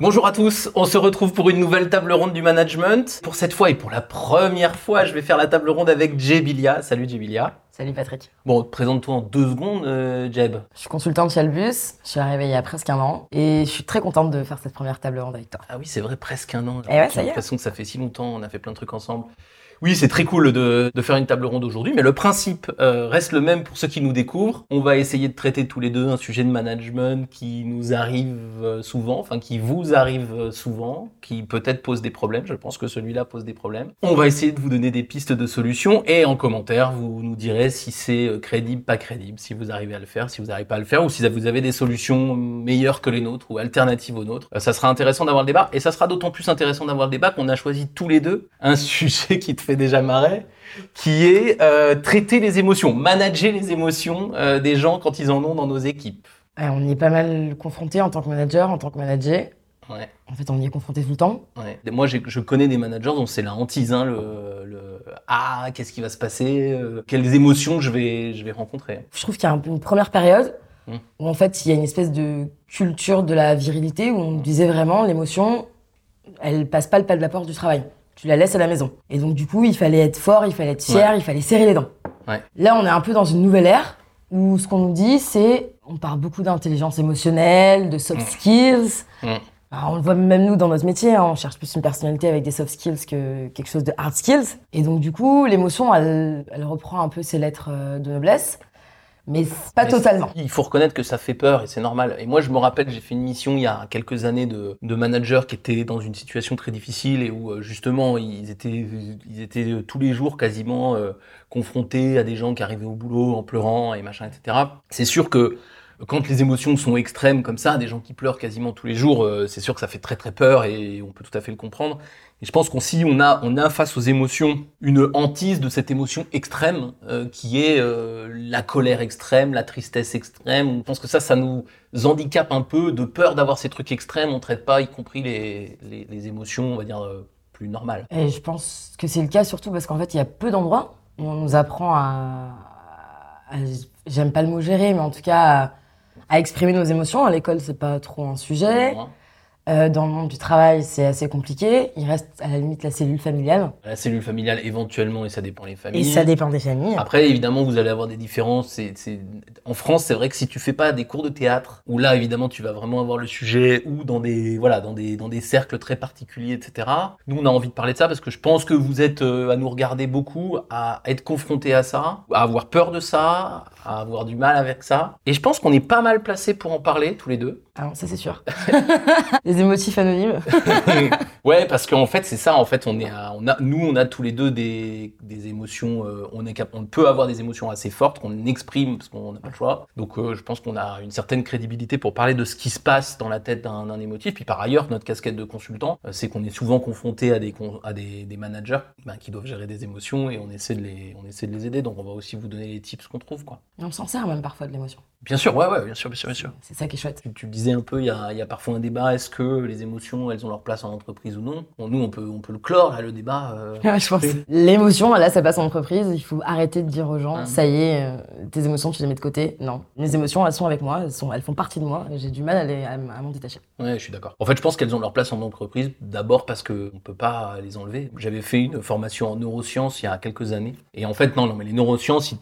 Bonjour à tous, on se retrouve pour une nouvelle table ronde du management. Pour cette fois et pour la première fois, je vais faire la table ronde avec Jebilia. Salut Jebilia. Salut Patrick. Bon, présente-toi en deux secondes, euh, Jeb. Je suis consultante chez Albus, je suis arrivée il y a presque un an et je suis très contente de faire cette première table ronde avec toi. Ah oui, c'est vrai, presque un an. Eh ouais, ça J'ai y est. l'impression que ça fait si longtemps, on a fait plein de trucs ensemble. Oui, c'est très cool de, de faire une table ronde aujourd'hui, mais le principe euh, reste le même pour ceux qui nous découvrent. On va essayer de traiter tous les deux un sujet de management qui nous arrive euh, souvent, enfin qui vous arrive euh, souvent, qui peut-être pose des problèmes. Je pense que celui-là pose des problèmes. On va essayer de vous donner des pistes de solutions et en commentaire, vous nous direz si c'est euh, crédible, pas crédible, si vous arrivez à le faire, si vous n'arrivez pas à le faire, ou si vous avez des solutions meilleures que les nôtres ou alternatives aux nôtres. Ça sera intéressant d'avoir le débat et ça sera d'autant plus intéressant d'avoir le débat qu'on a choisi tous les deux un sujet qui te déjà marrer, qui est euh, traiter les émotions, manager les émotions euh, des gens quand ils en ont dans nos équipes. On y est pas mal confronté en tant que manager, en tant que manager. Ouais. En fait, on y est confronté tout le temps. Ouais. Moi, je connais des managers dont c'est la hantise, hein, le, le ah, qu'est-ce qui va se passer, euh, quelles émotions je vais, je vais rencontrer. Je trouve qu'il y a une première période Mm. où en fait il y a une espèce de culture de la virilité où on disait vraiment l'émotion, elle passe pas le pas de la porte du travail. Tu la laisses à la maison. Et donc du coup, il fallait être fort, il fallait être fier, il fallait serrer les dents. Ouais. Là, on est un peu dans une nouvelle ère où ce qu'on nous dit, c'est on parle beaucoup d'intelligence émotionnelle, de soft Mm. skills. Mm. Alors, on le voit même nous dans notre métier, hein, on cherche plus une personnalité avec des soft skills que quelque chose de hard skills. Et donc du coup, l'émotion, elle, elle reprend un peu ses lettres euh, de noblesse, mais pas Mais totalement. Il faut reconnaître que ça fait peur et c'est normal. Et moi, je me rappelle, j'ai fait une mission il y a quelques années de, de managers qui étaient dans une situation très difficile et où euh, justement ils étaient, ils étaient euh, tous les jours quasiment euh, confrontés à des gens qui arrivaient au boulot en pleurant et machin, etc. C'est sûr que quand les émotions sont extrêmes comme ça, des gens qui pleurent quasiment tous les jours, euh, c'est sûr que ça fait très très peur et on peut tout à fait le comprendre. Et je pense qu'on si on a on a face aux émotions une hantise de cette émotion extrême euh, qui est euh, la colère extrême, la tristesse extrême. Je pense que ça ça nous handicape un peu de peur d'avoir ces trucs extrêmes. On traite pas y compris les les, les émotions on va dire euh, plus normales. Et je pense que c'est le cas surtout parce qu'en fait, il y a peu d'endroits où on nous apprend à, à- j'aime pas le mot gérer, mais en tout cas à, à exprimer nos émotions. À l'école, c'est pas trop un sujet. Euh, dans le monde du travail, c'est assez compliqué. Il reste à la limite la cellule familiale. La cellule familiale éventuellement et ça dépend les familles. Et ça dépend des familles. Après, évidemment, vous allez avoir des différences. C'est, c'est... En France, c'est vrai que si tu fais pas des cours de théâtre, où là, évidemment, tu vas vraiment avoir le sujet, ou dans des, voilà, dans des, dans des cercles très particuliers, etc. Nous, on a envie de parler de ça parce que je pense que vous êtes euh, à nous regarder beaucoup, à être confrontés à ça, à avoir peur de ça, à avoir du mal avec ça. Et je pense qu'on est pas mal placés pour en parler, tous les deux. Alors, ça, c'est sûr. les émotifs anonymes. ouais, parce qu'en fait, c'est ça. En fait, on est, à- on a, nous, on a tous les deux des, des émotions. euh, on est, cap- on peut avoir des émotions assez fortes qu'on exprime parce qu'on n'a pas le choix. Donc, euh, je pense qu'on a une certaine crédibilité pour parler de ce qui se passe dans la tête d'un émotif. Puis par ailleurs, notre casquette de consultant, euh, c'est qu'on est souvent confronté à des, à des, des managers ben, qui doivent gérer des émotions et on essaie de les, on essaie de les aider. Donc, on va aussi vous donner les tips qu'on trouve, quoi. Et on s'en sert même parfois de l'émotion. Bien sûr, ouais, ouais, bien sûr, bien sûr, bien sûr. C'est ça qui est chouette. Tu, tu le disais un peu, il y a, il y a parfois un débat. Est-ce que les émotions, elles ont leur place en entreprise ou non? Bon, Nous, on peut, on peut le clore, là, le débat. euh, Ouais, je pense. L'émotion, là, ça passe en entreprise. Il faut arrêter de dire aux gens, Hein. ça y est, euh, tes émotions, tu les mets de côté. Non. Mes émotions, elles sont avec moi.Elles, sont, elles font partie de moi. J'ai du mal à, les- à à m'en détacher. Ouais, je suis d'accord. En fait, je pense qu'elles ont leur place en entreprise, d'abord parce que on peut pas les enlever. J'avais fait une formation en neurosciences il y a quelques années, et en fait, non, non, mais les neurosciences, ils,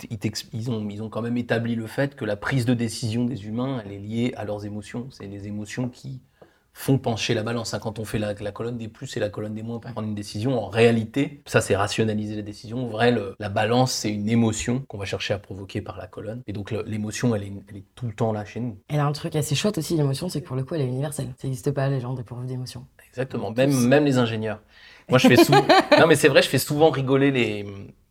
ils ont, ils ont quand même établi le fait que la prise de décision des humains, elle est liée à leurs émotions. C'est les émotions qui font pencher la balance. hein. Quand on fait la, la colonne des plus et la colonne des moins pour prendre une décision, en réalité, ça c'est rationaliser la décision. En vrai, le- la balance, c'est une émotion qu'on va chercher à provoquer par la colonne. Et donc l'émotion, elle est, elle est tout le temps là chez nous. Elle a un truc assez chouette aussi, l'émotion, c'est que pour le coup, elle est universelle. Ça n'existe pas, les gens dépourvus d'émotions. Exactement, même, même les ingénieurs. Moi, je fais souvent. non, mais c'est vrai, je fais souvent rigoler les,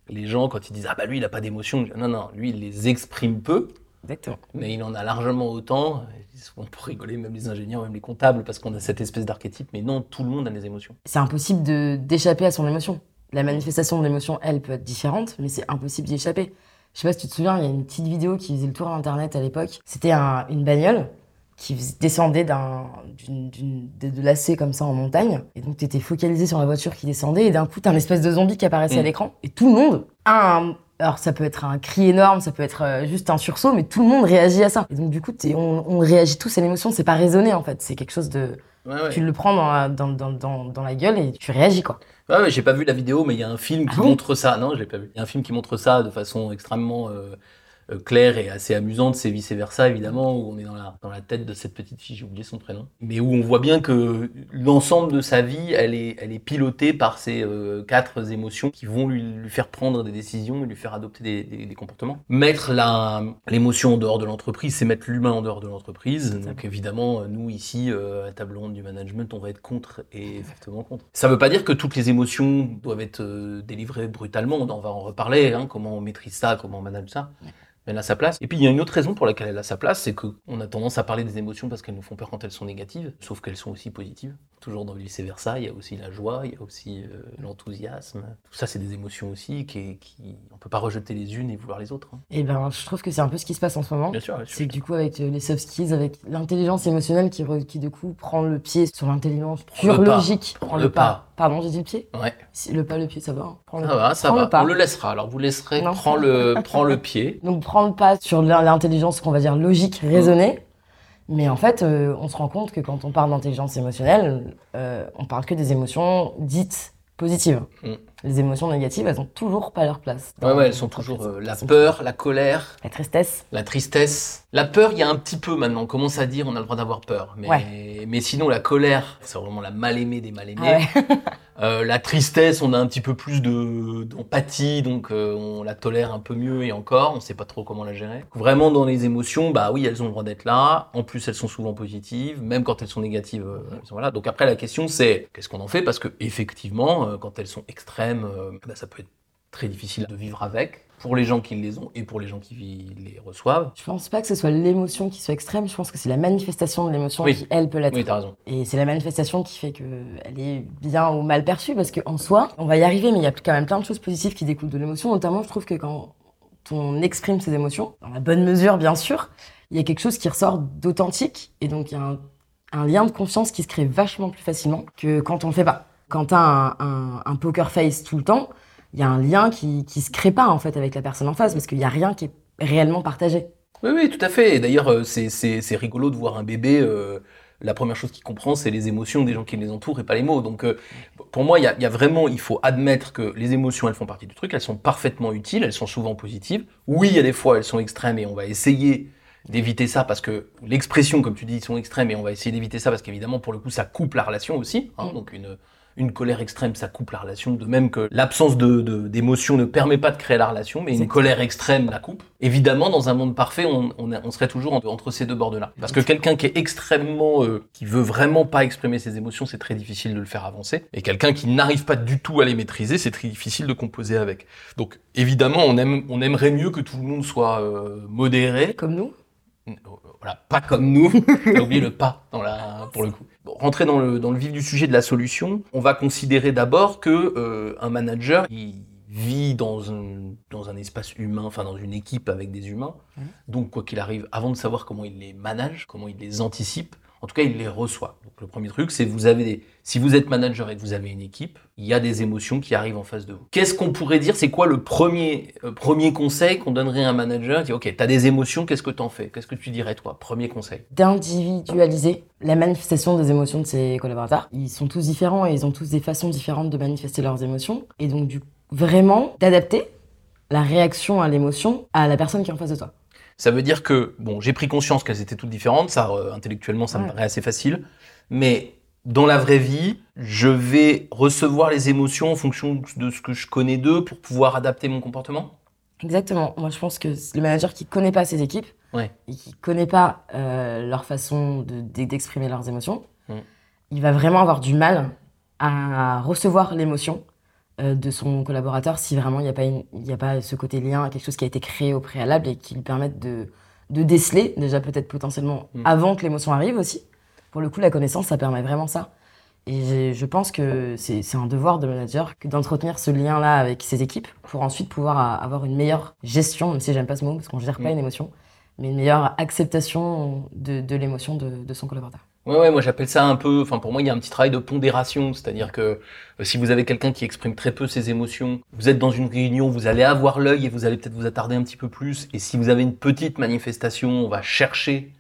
les gens quand ils disent Ah, bah lui, il a pas d'émotion. Non, non, lui, il les exprime peu, Exactement. mais il en a largement autant. Ils sont pour rigoler, même les ingénieurs, même les comptables, parce qu'on a cette espèce d'archétype. Mais non, tout le monde a des émotions. C'est impossible d'échapper à son émotion. La manifestation de l'émotion, elle, peut être différente, mais c'est impossible d'y échapper. Je sais pas si tu te souviens, il y a une petite vidéo qui faisait le tour d'internet à l'époque. C'était un- une bagnole qui descendait d'un, de, de lacets comme ça en montagne. Et donc, tu étais focalisé sur la voiture qui descendait. Et d'un coup, t'as un espèce de zombie qui apparaissait Mm. à l'écran. Et tout le monde a un. Alors, ça peut être un cri énorme, ça peut être euh, juste un sursaut, mais tout le monde réagit à ça. Et donc, du coup, on, on réagit tous à l'émotion. C'est pas raisonné, en fait. C'est quelque chose de. Ouais, ouais. Tu le prends dans la, dans, dans, dans, dans la gueule et tu réagis, quoi. Ouais, ouais, j'ai pas vu la vidéo, mais il y a un film qui Ah montre ça. Non, je l'ai pas vu. Il y a un film qui montre ça de façon extrêmement euh, claire et assez amusante. C'est vice versa, évidemment, où on est dans la, dans la tête de cette petite fille, j'ai oublié son prénom. Mais où on voit bien que l'ensemble de sa vie, elle est, elle est pilotée par ces euh, quatre émotions qui vont lui, lui faire prendre des décisions et lui faire adopter des, des- des comportements. Mettre l'émotion en dehors de l'entreprise, c'est mettre l'humain en dehors de l'entreprise. Donc évidemment, euh, nous ici, euh, à table ronde du management, on va être contre et fortement contre. Ça veut pas dire que toutes les émotions doivent être euh, délivrées brutalement. On va en reparler. Hein, comment on maîtrise ça, comment on manage ça. Elle a sa place. Et puis il y a une autre raison pour laquelle elle a sa place, c'est qu'on a tendance à parler des émotions parce qu'elles nous font peur quand elles sont négatives, sauf qu'elles sont aussi positives. Toujours dans le vice versa, il y a aussi la joie, il y a aussi euh, l'enthousiasme. Tout ça, c'est des émotions aussi qui, qui on peut pas rejeter les unes et vouloir les autres. hein. Et ben, je trouve que c'est un peu ce qui se passe en ce moment. Bien sûr. C'est que du coup, avec euh, les soft skills, avec l'intelligence émotionnelle qui, re- qui, du coup, prend le pied sur l'intelligence pure logique. Prend le pas. Pardon, j'ai dit le pied? Ouais. Le pas, le pied, ça va. hein. Prends le, Ça va, ça prends va. On le laissera. Alors vous laisserez. Non. Prends le, prends le pied. Donc, le pas sur l'in- l'intelligence qu'on va dire logique, raisonnée. Mais en fait, euh, on se rend compte que quand on parle d'intelligence émotionnelle, euh, on parle que des émotions dites positives. Mm. Les émotions négatives, elles ont toujours pas leur place. Ouais, ouais, elles sont toujours euh, la peur, la colère, La tristesse. la tristesse. La peur, il y a un petit peu maintenant. On commence à dire on a le droit d'avoir peur. Mais, Ouais. mais sinon, la colère, c'est vraiment la mal-aimée des mal-aimés. Ah ouais. Euh, la tristesse, on a un petit peu plus de d'empathie, donc euh, on la tolère un peu mieux et encore, on sait pas trop comment la gérer. Vraiment dans les émotions, bah oui, elles ont le droit d'être là. En plus, elles sont souvent positives, même quand elles sont négatives, euh, elles sont là. Donc après, la question c'est qu'est-ce qu'on en fait? Parce que effectivement, quand elles sont extrêmes, bah, ça peut être très difficile de vivre avec pour les gens qui les ont et pour les gens qui les reçoivent. Je pense pas que ce soit l'émotion qui soit extrême, je pense que c'est la manifestation de l'émotion Oui. qui, elle, peut l'être. Oui, t'as raison. Et c'est la manifestation qui fait qu'elle est bien ou mal perçue, parce qu'en soi, on va y arriver, mais il y a quand même plein de choses positives qui découlent de l'émotion. Notamment, je trouve que quand on exprime ses émotions, dans la bonne mesure, bien sûr, il y a quelque chose qui ressort d'authentique, et donc il y a un, un lien de confiance qui se crée vachement plus facilement que quand on le fait pas. Quand t'as un, un, un poker face tout le temps, il y a un lien qui, qui se crée pas, en fait, avec la personne en face, parce qu'il y a rien qui est réellement partagé. Oui, oui, tout à fait. D'ailleurs, euh, c'est- rigolo de voir un bébé. euh, la première chose qu'il comprend, c'est les émotions des gens qui les entourent et pas les mots. Donc, euh, pour moi, il y y a vraiment, il faut admettre que les émotions, elles font partie du truc. Elles sont parfaitement utiles. Elles sont souvent positives. Oui, il y a des fois, elles sont extrêmes et on va essayer d'éviter ça parce que l'expression, comme tu dis, sont extrêmes et on va essayer d'éviter ça parce qu'évidemment, pour le coup, ça coupe la relation aussi. hein. Mm. donc, une, une colère extrême, ça coupe la relation. De même que l'absence de, de- d'émotion ne permet pas de créer la relation, mais une colère extrême la coupe. Évidemment, dans un monde parfait, on, on, a- on serait toujours entre, entre ces deux bords-là. Parce que quelqu'un qui est extrêmement, euh, qui veut vraiment pas exprimer ses émotions, c'est très difficile de le faire avancer. Et quelqu'un qui n'arrive pas du tout à les maîtriser, c'est très difficile de composer avec. Donc, évidemment, on aime, on aimerait mieux que tout le monde soit euh, modéré. Comme nous. Voilà, pas comme nous. T'as oublié le pas dans la, pour le coup. Bon, rentrer dans le, dans le vif du sujet de la solution, on va considérer d'abord que euh, un manager, il vit dans un, dans un espace humain, enfin dans une équipe avec des humains. Mhm. Donc, quoi qu'il arrive, avant de savoir comment il les manage, comment il les anticipe, en tout cas, il les reçoit. Donc, le premier truc, c'est vous avez si vous êtes manager et que vous avez une équipe, il y a des émotions qui arrivent en face de vous. Qu'est-ce qu'on pourrait dire? C'est quoi le premier, euh, premier conseil qu'on donnerait à un manager ok, t'as des émotions, qu'est-ce que t'en fais? Qu'est-ce que tu dirais toi? Premier conseil. d'individualiser la manifestation des émotions de ses collaborateurs. Ils sont tous différents et ils ont tous des façons différentes de manifester leurs émotions. Et donc, du vraiment d'adapter la réaction à l'émotion à la personne qui est en face de toi. Ça veut dire que, bon, j'ai pris conscience qu'elles étaient toutes différentes, ça, euh, intellectuellement, ça me paraît assez facile, mais dans la vraie vie, je vais recevoir les émotions en fonction de ce que je connais d'eux pour pouvoir adapter mon comportement Exactement. Moi, je pense que le manager qui connaît pas ses équipes Ouais. et qui connaît pas euh, leur façon de- de- d'exprimer leurs émotions, Mm. il va vraiment avoir du mal à recevoir l'émotion de son collaborateur si vraiment il n'y a, pas une- il y a pas ce côté lien, quelque chose qui a été créé au préalable et qui lui permette de, de déceler, déjà peut-être potentiellement Mm. avant que l'émotion arrive aussi. Pour le coup, la connaissance, ça permet vraiment ça. Et je pense que c'est c'est un devoir de manager que d'entretenir ce lien-là avec ses équipes pour ensuite pouvoir avoir une meilleure gestion, même si j'aime pas ce mot, parce qu'on gère pas Mm. une émotion, mais une meilleure acceptation de, de l'émotion de, de son collaborateur. Ouais, ouais, moi j'appelle ça un peu, enfin pour moi il y a un petit travail de pondération, c'est-à-dire que euh, si vous avez quelqu'un qui exprime très peu ses émotions, vous êtes dans une réunion, vous allez avoir l'œil et vous allez peut-être vous attarder un petit peu plus, et si vous avez une petite manifestation, on va chercher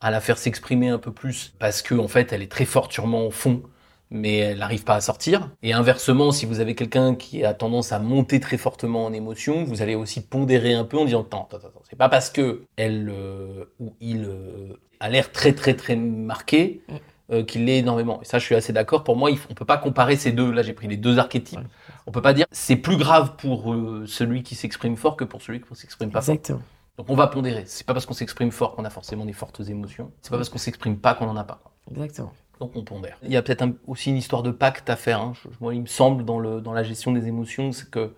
à la faire s'exprimer un peu plus parce que en fait, elle est très forte sûrement au fond, mais elle n'arrive pas à sortir. Et inversement, si vous avez quelqu'un qui a tendance à monter très fortement en émotion, vous allez aussi pondérer un peu en disant attends, attends, attends, c'est pas parce que elle euh, ou il euh, a l'air très très très marqué Mm. euh, qu'il l'est énormément. Et ça, je suis assez d'accord. Pour moi, on peut pas comparer ces deux. Là, j'ai pris les deux archétypes. Ouais. On peut pas dire c'est plus grave pour celui qui s'exprime fort que pour celui qui s'exprime pas fort. Exactement. Donc on va pondérer. C'est pas parce qu'on s'exprime fort qu'on a forcément des fortes émotions. C'est pas parce qu'on s'exprime pas qu'on en a pas. Exactement. Donc on pondère. Il y a peut-être un- aussi une histoire de pacte à faire. hein. Je- moi, il me semble dans, le, dans la gestion des émotions, c'est que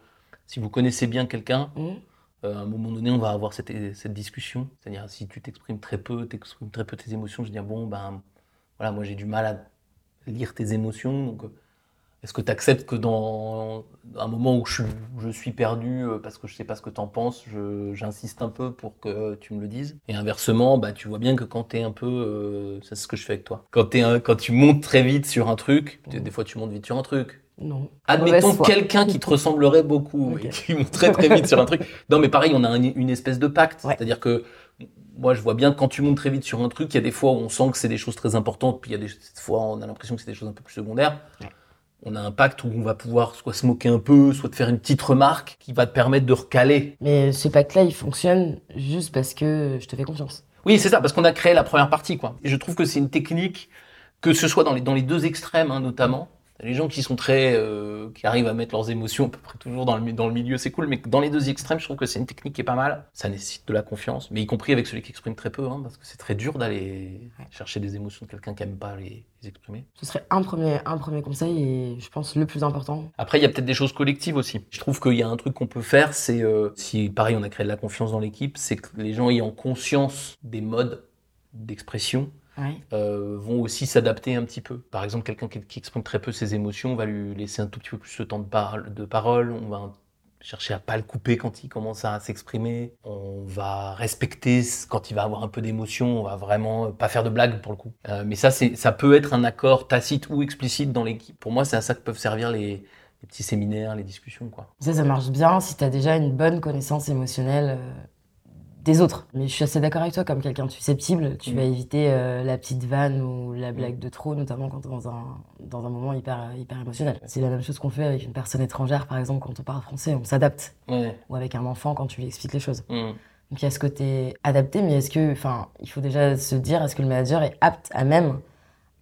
si vous connaissez bien quelqu'un, Mhm. euh, à un moment donné, on va avoir cette, cette discussion. C'est-à-dire si tu t'exprimes très peu, t'exprimes très peu tes émotions, je dis bon ben voilà, moi j'ai du mal à lire tes émotions. Donc euh, est-ce que tu acceptes que dans un moment où je, suis- où je suis perdu euh, parce que je sais pas ce que tu en penses, j'insiste un peu pour que tu me le dises? Et inversement, bah, tu vois bien que quand tu es un peu. euh, c'est ce que je fais avec toi. Quand, un- quand tu montes très vite sur un truc, tu- des fois tu montes vite sur un truc. Non. Admettons quelqu'un qui te ressemblerait beaucoup et qui monte très très vite sur un truc. Non, mais pareil, on a un- une espèce de pacte. Ouais. C'est-à-dire que moi, je vois bien que quand tu montes très vite sur un truc, il y a des fois où on sent que c'est des choses très importantes, puis il y a des fois on a l'impression que c'est des choses un peu plus secondaires. Ouais. On a un pacte où on va pouvoir soit se moquer un peu, soit te faire une petite remarque qui va te permettre de recaler. Mais ce pacte-là, il fonctionne juste parce que je te fais confiance. Oui, c'est ça, parce qu'on a créé la première partie, quoi. Et je trouve que c'est une technique, que ce soit dans les, dans les deux extrêmes, hein, notamment. Les gens qui sont très, euh, qui arrivent à mettre leurs émotions à peu près toujours dans le, mi- dans le milieu, c'est cool, mais dans les deux extrêmes, je trouve que c'est une technique qui est pas mal. Ça nécessite de la confiance, mais y compris avec celui qui exprime très peu, hein, parce que c'est très dur d'aller chercher des émotions de quelqu'un qui aime pas les, les exprimer. Ce serait un premier, un premier conseil et je pense le plus important. Après, il y a peut-être des choses collectives aussi. Je trouve qu'il y a un truc qu'on peut faire, c'est euh, si pareil, on a créé de la confiance dans l'équipe, c'est que les gens ayant conscience des modes d'expression Euh, vont aussi s'adapter un petit peu. Par exemple, quelqu'un qui, qui exprime très peu ses émotions, on va lui laisser un tout petit peu plus le temps de, par- de parole, on va chercher à pas le couper quand il commence à s'exprimer, on va respecter quand il va avoir un peu d'émotion, on va vraiment pas faire de blagues pour le coup. Euh, mais ça, ça peut être un accord tacite ou explicite dans l'équipe. Pour moi, c'est à ça que peuvent servir les, les petits séminaires, les discussions. Quoi. Ça, ça marche bien si tu as déjà une bonne connaissance émotionnelle euh, des autres. Mais je suis assez d'accord avec toi, comme quelqu'un de susceptible, tu Mm. vas éviter euh, la petite vanne ou la blague de trop, notamment quand dans un, dans un moment hyper, hyper émotionnel. C'est la même chose qu'on fait avec une personne étrangère, par exemple, quand on parle français, on s'adapte. Ou avec un enfant quand tu lui expliques les choses. Mm. Donc il y a ce côté adapté, mais est-ce que, enfin, il faut déjà se dire, est-ce que le manager est apte à même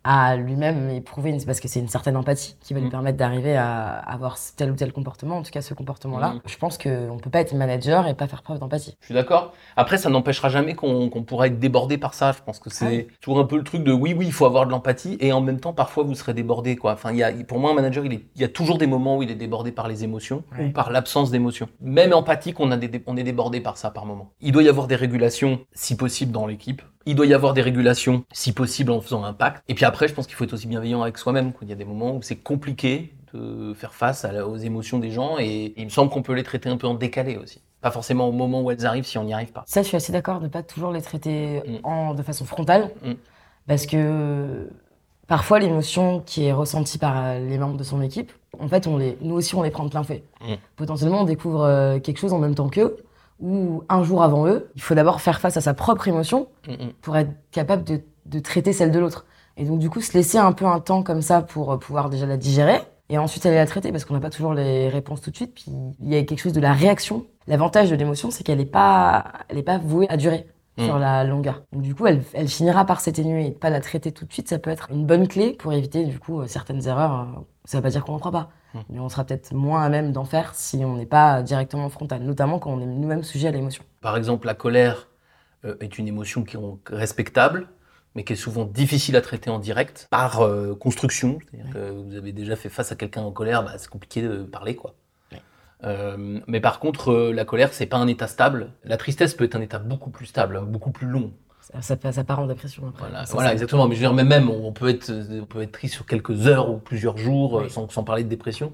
à lui-même éprouver, une, parce que c'est une certaine empathie qui va lui Mm. permettre d'arriver à avoir tel ou tel comportement, en tout cas ce comportement-là. Mm. Je pense qu'on peut pas être manager et pas faire preuve d'empathie. Je suis d'accord. Après, ça n'empêchera jamais qu'on pourra être débordé par ça. Je pense que c'est Ouais. toujours un peu le truc de oui, oui, il faut avoir de l'empathie et en même temps, parfois, vous serez débordé. Quoi. Enfin, il y a, pour moi, un manager, il, est- y a toujours des moments où il est débordé par les émotions Ouais. ou par l'absence d'émotions. Même empathique, on, a des, on est débordé par ça par moment. Il doit y avoir des régulations, si possible, dans l'équipe. Il doit y avoir des régulations, si possible, en faisant un pacte. Et puis après, je pense qu'il faut être aussi bienveillant avec soi-même. Il y a des moments où c'est compliqué de faire face à la- aux émotions des gens et il me semble qu'on peut les traiter un peu en décalé aussi. Pas forcément au moment où elles arrivent si on n'y arrive pas. Ça, je suis assez d'accord de pas toujours les traiter Mm. en, de façon frontale, Mm. parce que parfois l'émotion qui est ressentie par euh, les membres de son équipe, en fait, on les, nous aussi, on les prend de plein fait. Mm. Potentiellement, on découvre euh, quelque chose en même temps qu'eux, ou un jour avant eux. Il faut d'abord faire face à sa propre émotion Mm, mm. pour être capable de, de traiter celle de l'autre. Et donc, du coup, se laisser un peu un temps comme ça pour euh, pouvoir déjà la digérer et ensuite aller la traiter parce qu'on n'a pas toujours les réponses tout de suite. Puis, il y a quelque chose de la réaction. L'avantage de l'émotion, c'est qu'elle n'est pas, elle est pas vouée à durer Mm. sur la longueur. Donc, du coup, elle, elle finira par s'atténuer et de pas la traiter tout de suite, ça peut être une bonne clé pour éviter, du coup, euh, certaines erreurs. Euh, Ça veut pas dire qu'on n'en fera pas. Mais on sera peut-être moins à même d'en faire si on n'est pas directement frontal, notamment quand on est nous-mêmes sujet à l'émotion. Par exemple, la colère euh, est une émotion qui est respectable, mais qui est souvent difficile à traiter en direct par euh, construction. C'est-à-dire que vous avez déjà fait face à quelqu'un en colère, bah, c'est compliqué de parler, quoi. Ouais. Euh, mais par contre, euh, la colère, c'est pas un état stable. La tristesse peut être un état beaucoup plus stable, hein, beaucoup plus long. Ça, ça, part en dépression après. Voilà, Ça, voilà ça- exactement. Mais je veux dire, mais même, on peut être, on peut être triste sur quelques heures ou plusieurs jours, Oui. sans, sans parler de dépression.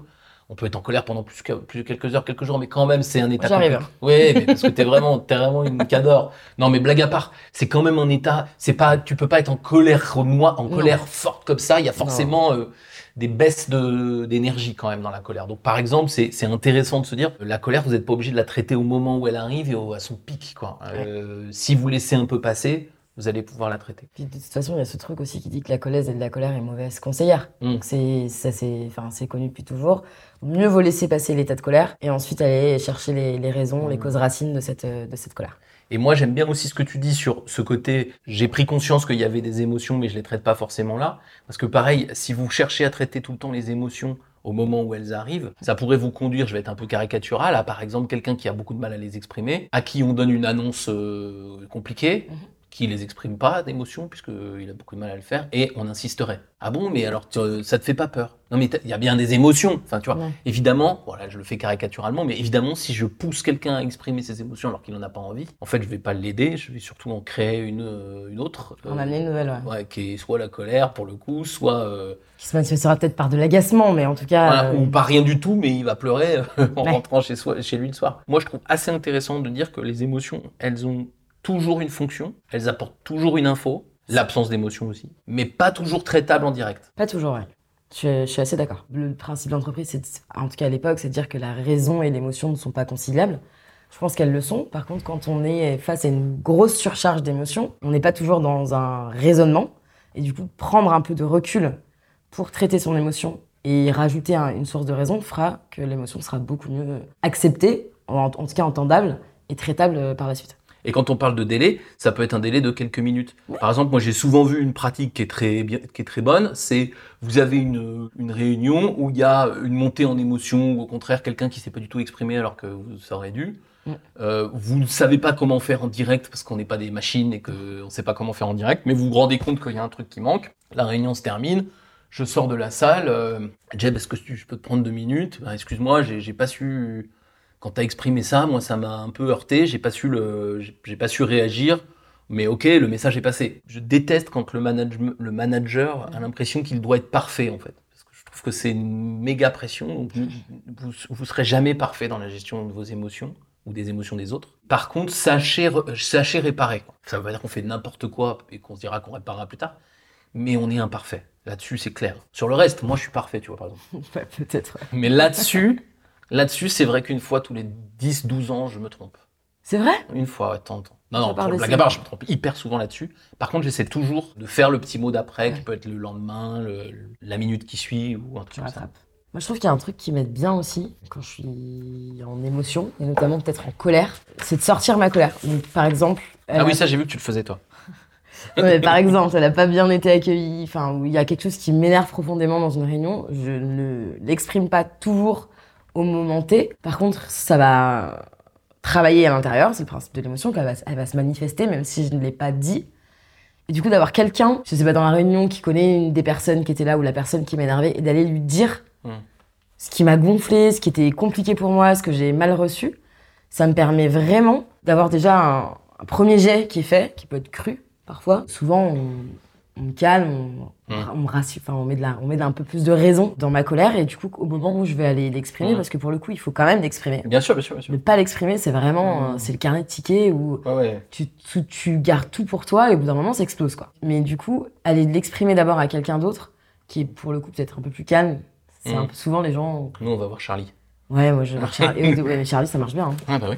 On peut être en colère pendant plus, que, plus de quelques heures, quelques jours, mais quand même, c'est un état. J'arrive. compli- Oui, mais parce que t'es vraiment, t'es vraiment une cador. Non, mais blague à part, c'est quand même un état. C'est pas, tu peux pas être en colère moi, en Non. colère forte comme ça. Il y a forcément euh, des baisses de d'énergie quand même dans la colère. Donc, par exemple, c'est intéressant de se dire, la colère, vous n'êtes pas obligé de la traiter au moment où elle arrive et au- à son pic, quoi. Euh, Si vous laissez un peu passer, vous allez pouvoir la traiter. Puis de toute façon, il y a ce truc aussi qui dit que la colère, la colère est mauvaise conseillère. Mm. Donc c'est ça c'est enfin c'est connu depuis toujours. Mieux vaut laisser passer l'état de colère et ensuite aller chercher les, les raisons, les Mm. causes racines de cette de cette colère. Et moi, j'aime bien aussi ce que tu dis sur ce côté. J'ai pris conscience qu'il y avait des émotions, mais je les traite pas forcément là. Parce que pareil, si vous cherchez à traiter tout le temps les émotions au moment où elles arrivent, ça pourrait vous conduire, je vais être un peu caricatural, à par exemple quelqu'un qui a beaucoup de mal à les exprimer, à qui on donne une annonce euh, compliquée, Mhm. Qui les exprime pas d'émotions, puisqu'il a beaucoup de mal à le faire, et on insisterait. Ah bon, mais alors tu- euh, ça te fait pas peur? Non mais il y a bien des émotions, enfin tu vois. Ouais. Évidemment, voilà, je le fais caricaturalement, mais évidemment, si je pousse quelqu'un à exprimer ses émotions alors qu'il n'en a pas envie, en fait, je vais pas l'aider, je vais surtout en créer une, euh, une autre. En euh, amener une nouvelle, ouais. ouais, qui est soit la colère pour le coup, soit euh, Qui se manifestera peut-être par de l'agacement, mais en tout cas. voilà, euh, ou pas rien du tout, mais il va pleurer euh, en Ouais. rentrant chez, soi, chez lui le soir. Moi, je trouve assez intéressant de dire que les émotions, elles ont toujours une fonction, elles apportent toujours une info, l'absence d'émotion aussi, mais pas toujours traitable en direct. Pas toujours, ouais. Je, suis- assez d'accord. Le principe de l'entreprise, c'est, en tout cas à l'époque, c'est de dire que la raison et l'émotion ne sont pas conciliables. Je pense qu'elles le sont. Par contre, quand on est face à une grosse surcharge d'émotions, on n'est pas toujours dans un raisonnement. Et du coup, prendre un peu de recul pour traiter son émotion et rajouter un- une source de raison fera que l'émotion sera beaucoup mieux acceptée, en, en tout cas entendable et traitable euh, par la suite. Et quand on parle de délai, ça peut être un délai de quelques minutes. Par exemple, moi j'ai souvent vu une pratique qui est très bien, qui est très bonne, c'est vous avez une, une réunion où il y a une montée en émotion ou au contraire quelqu'un qui s'est pas du tout exprimé alors que vous ça aurait dû. Euh, vous ne savez pas comment faire en direct parce qu'on n'est pas des machines et qu'on ne sait pas comment faire en direct, mais vous vous rendez compte qu'il y a un truc qui manque. La réunion se termine, je sors de la salle. Euh, Jeb, est-ce que tu- je peux te prendre deux minutes? Ben, Excuse-moi, j'ai pas su quand tu as exprimé ça, moi ça m'a un peu heurté, j'ai pas su le j'ai- pas su réagir, mais OK, le message est passé. Je déteste quand le le manager a l'impression qu'il doit être parfait en fait. Parce que je trouve que c'est une méga pression, donc vous, vous, serez jamais parfait dans la gestion de vos émotions ou des émotions des autres. Par contre, sachez, sachez réparer. quoi. Ça veut pas dire qu'on fait n'importe quoi et qu'on se dira qu'on réparera plus tard, mais on est imparfait. Là-dessus, c'est clair. Sur le reste, moi, je suis parfait, tu vois, par exemple. Peut-être. Mais là-dessus, là-dessus, c'est vrai qu'une fois tous les 10, 12 ans, je me trompe. C'est vrai? Une fois, ouais, de temps en temps. Non, non, pour blague à part, je me trompe hyper souvent là-dessus. Par contre, j'essaie toujours de faire le petit mot d'après, qui peut être le lendemain, le- la minute qui suit, ou un truc comme ça. Moi, je trouve qu'il y a un truc qui m'aide bien aussi quand je suis en émotion, et notamment peut-être en colère, c'est de sortir ma colère. Donc, par exemple. Ah oui, ça, j'ai vu que tu le faisais, toi. Ouais, par exemple, elle n'a pas bien été accueillie, enfin, où il y a quelque chose qui m'énerve profondément dans une réunion, je ne l'exprime pas toujours au moment T. Par contre, ça va travailler à l'intérieur, c'est le principe de l'émotion, qu'elle va, elle va se manifester, même si je ne l'ai pas dit. Et du coup, d'avoir quelqu'un, je sais pas, dans la réunion, qui connaît une des personnes qui était là ou la personne qui m'énervait, et d'aller lui dire Hmm. ce qui m'a gonflé, ce qui était compliqué pour moi, ce que j'ai mal reçu, ça me permet vraiment d'avoir déjà un, un premier jet qui est fait, qui peut être cru parfois. Souvent, on, on me calme, on, Hmm. on me rassure, enfin, on met, de la, on met un peu plus de raison dans ma colère, et du coup, au moment où je vais aller l'exprimer, Hmm. parce que pour le coup, il faut quand même l'exprimer. Bien sûr, bien sûr, bien sûr. Ne pas l'exprimer, c'est vraiment, euh, c'est le carnet de tickets où Ouais, ouais. tu, tu, tu gardes tout pour toi et au bout d'un moment, ça explose, quoi. Mais du coup, aller l'exprimer d'abord à quelqu'un d'autre, qui est pour le coup peut-être un peu plus calme, c'est un peu souvent les gens. Nous, on va voir Charlie. Ouais, moi je vais voir Charlie. ouais, mais Charlie, ça marche bien. hein. Ah, bah oui.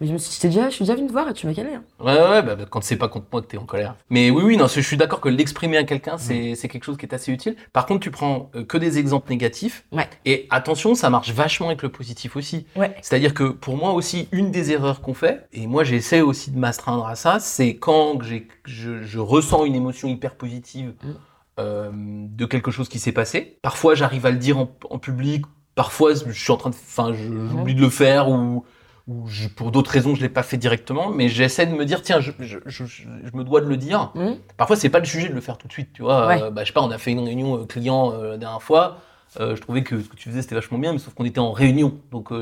Mais je me suis, je t'ai déjà, je suis déjà venu te voir et tu m'as calé. Hein. Ouais, ouais, bah, bah, quand c'est pas contre moi que t'es en colère. Mais oui, oui, non, je suis d'accord que l'exprimer à quelqu'un, c'est c'est quelque chose qui est assez utile. Par contre, tu prends euh, que des exemples négatifs. Ouais. Et attention, ça marche vachement avec le positif aussi. Ouais. C'est-à-dire que pour moi aussi, une des erreurs qu'on fait, et moi j'essaie aussi de m'astreindre à ça, c'est quand je, je ressens une émotion hyper positive Mm. euh, de quelque chose qui s'est passé. Parfois, j'arrive à le dire en, en public. Parfois, je suis en train de, enfin, j'oublie de le faire ou je- pour d'autres raisons, je l'ai pas fait directement, mais j'essaie de me dire, tiens, je, me dois de le dire. Hum Parfois, c'est pas le sujet de le faire tout de suite, tu vois. Ouais. Euh, bah, je sais pas, on a fait une réunion euh, client euh, la dernière fois. Je trouvais que ce que tu faisais, c'était vachement bien, mais sauf qu'on était en réunion. Donc,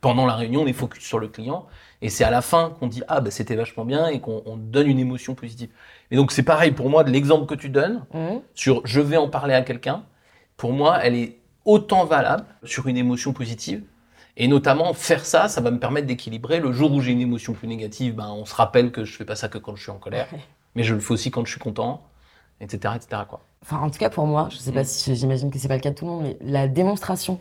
pendant la réunion, on est focus sur le client. Et c'est à la fin qu'on dit, ah, bah, c'était vachement bien et qu'on on donne une émotion positive. Et donc, c'est pareil pour moi, de l'exemple que tu donnes hum. sur je vais en parler à quelqu'un, pour moi, elle est autant valable sur une émotion positive. Et notamment, faire ça, ça va me permettre d'équilibrer. Le jour où j'ai une émotion plus négative, ben, on se rappelle que je fais pas ça que quand je suis en colère, Ouais. mais je le fais aussi quand je suis content, etc. etc. quoi. Enfin, en tout cas, pour moi, je sais pas Mm. si j'imagine que c'est pas le cas de tout le monde, mais la démonstration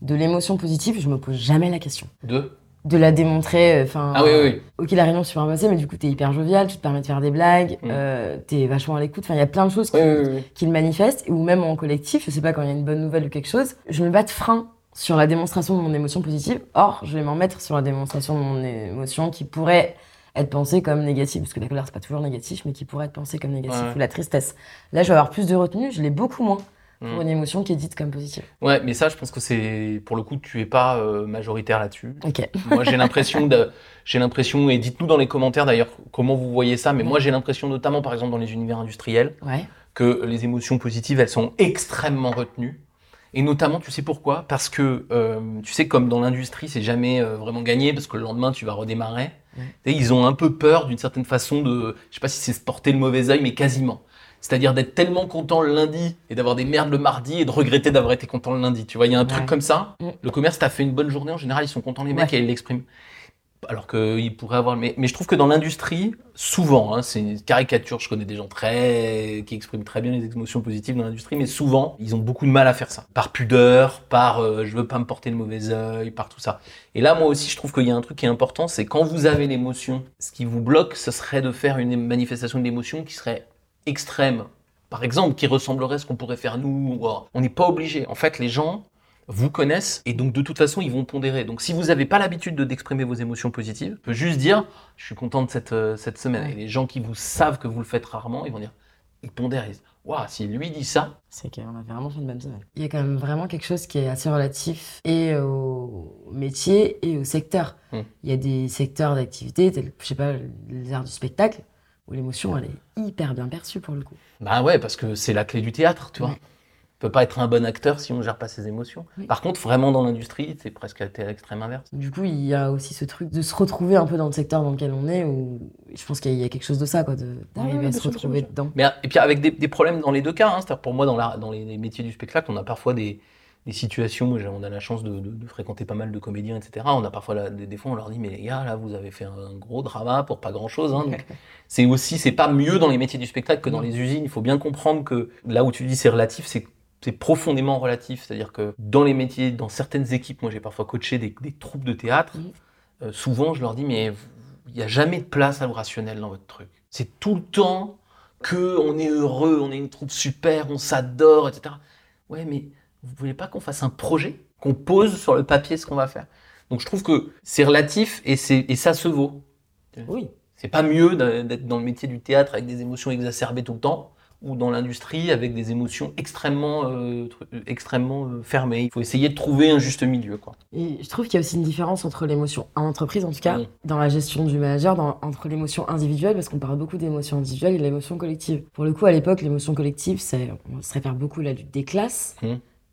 de l'émotion positive, je me pose jamais la question. Deux. de la démontrer. Enfin, Ah oui, oui, oui. ok, la réunion s'est super passée, mais du coup, t'es hyper jovial, tu te permets de faire des blagues, Mm. euh, t'es vachement à l'écoute. Enfin, il y a plein de choses qui, le manifestent, ou même en collectif, je sais pas, quand il y a une bonne nouvelle ou quelque chose, je me bats de frein sur la démonstration de mon émotion positive. Or, je vais m'en mettre sur la démonstration de mon émotion qui pourrait être pensée comme négative, parce que la colère, c'est pas toujours négatif, mais qui pourrait être pensée comme négative, Ouais. ou la tristesse. Là, je vais avoir plus de retenue, je l'ai beaucoup moins pour Mm. une émotion qui est dite comme positive. Ouais, mais ça, je pense que c'est pour le coup, tu es pas euh, majoritaire là-dessus. Ok. Moi, j'ai l'impression de, j'ai l'impression, et dites-nous dans les commentaires d'ailleurs comment vous voyez ça, mais moi, j'ai l'impression, notamment par exemple dans les univers industriels, Ouais. que les émotions positives, elles sont extrêmement retenues. Et notamment, tu sais pourquoi? Parce que, euh, tu sais, comme dans l'industrie, c'est jamais euh, vraiment gagné, parce que le lendemain, tu vas redémarrer. Ils ont un peu peur, d'une certaine façon, de, je sais pas si c'est se porter le mauvais œil, mais quasiment. C'est-à-dire d'être tellement content le lundi et d'avoir des merdes le mardi et de regretter d'avoir été content le lundi. Tu vois, il y a un truc comme ça. Mm. Le commerce t'a fait une bonne journée, en général, ils sont contents les mecs Ouais. et ils l'expriment. Alors qu'ils pourraient avoir. Mais, je trouve que dans l'industrie, souvent, hein, c'est une caricature, je connais des gens très qui expriment très bien les émotions positives dans l'industrie, mais souvent, ils ont beaucoup de mal à faire ça. Par pudeur, par euh, je veux pas me porter le mauvais œil, par tout ça. Et là, moi aussi, je trouve qu'il y a un truc qui est important, c'est quand vous avez l'émotion, ce qui vous bloque, ce serait de faire une manifestation d'émotion qui serait extrême. Par exemple, qui ressemblerait à ce qu'on pourrait faire nous. ou, oh, On n'est pas obligé. En fait, les gens vous connaissent et donc de toute façon ils vont pondérer. Donc si vous n'avez pas l'habitude de d'exprimer vos émotions positives, vous pouvez juste dire je suis content de cette, euh, cette semaine. Et les gens qui vous savent que vous le faites rarement, ils vont dire ils pondèrent, ils disent waouh si lui dit ça, C'est qu'on a vraiment fait une bonne semaine. Il y a quand même vraiment quelque chose qui est assez relatif et au métier et au secteur. Mm. Il y a des secteurs d'activité, tels, je sais pas, les arts du spectacle, où l'émotion, elle est hyper bien perçue pour le coup. bah ouais parce que c'est la clé du théâtre, tu vois. On peut pas être un bon acteur si on gère pas ses émotions. Oui. Par contre, vraiment dans l'industrie, c'est presque à l'extrême inverse. Du coup, il y a aussi ce truc de se retrouver un peu dans le secteur dans lequel on est, où je pense qu'il y a quelque chose de ça, quoi, de- d'arriver à se retrouver dedans. Mais et puis avec des, des problèmes dans les deux cas. Hein. C'est-à-dire pour moi, dans, la, dans les, les métiers du spectacle, on a parfois des, des situations. J'ai- on a la chance de, de- de fréquenter pas mal de comédiens, etc. On a parfois la- des, des fois, on leur dit mais les gars, là, vous avez fait un gros drama pour pas grand-chose. Hein. C'est aussi, c'est pas mieux dans les métiers du spectacle que dans les usines. Il faut bien comprendre que là où tu dis c'est relatif, c'est c'est profondément relatif. C'est-à-dire que dans les métiers, dans certaines équipes, moi j'ai parfois coaché des, des troupes de théâtre. Euh, souvent, je leur dis mais il n'y a jamais de place au rationnel dans votre truc. C'est tout le temps que on est heureux, on est une troupe super, on s'adore, etc. Ouais, mais vous voulez pas qu'on fasse un projet, qu'on pose sur le papier ce qu'on va faire? Donc je trouve que c'est relatif et, et ça se vaut. Oui. C'est pas mieux d'être dans le métier du théâtre avec des émotions exacerbées tout le temps ou dans l'industrie avec des émotions extrêmement, euh, tru- extrêmement euh, fermées. Il faut essayer de trouver un juste milieu. Quoi. Et je trouve qu'il y a aussi une différence entre l'émotion, en entreprise en tout cas, dans la gestion du manager, dans- entre l'émotion individuelle, parce qu'on parle beaucoup d'émotion individuelle et de l'émotion collective. Pour le coup, à l'époque, l'émotion collective, c'est, on se réfère beaucoup à la lutte des classes. Mm.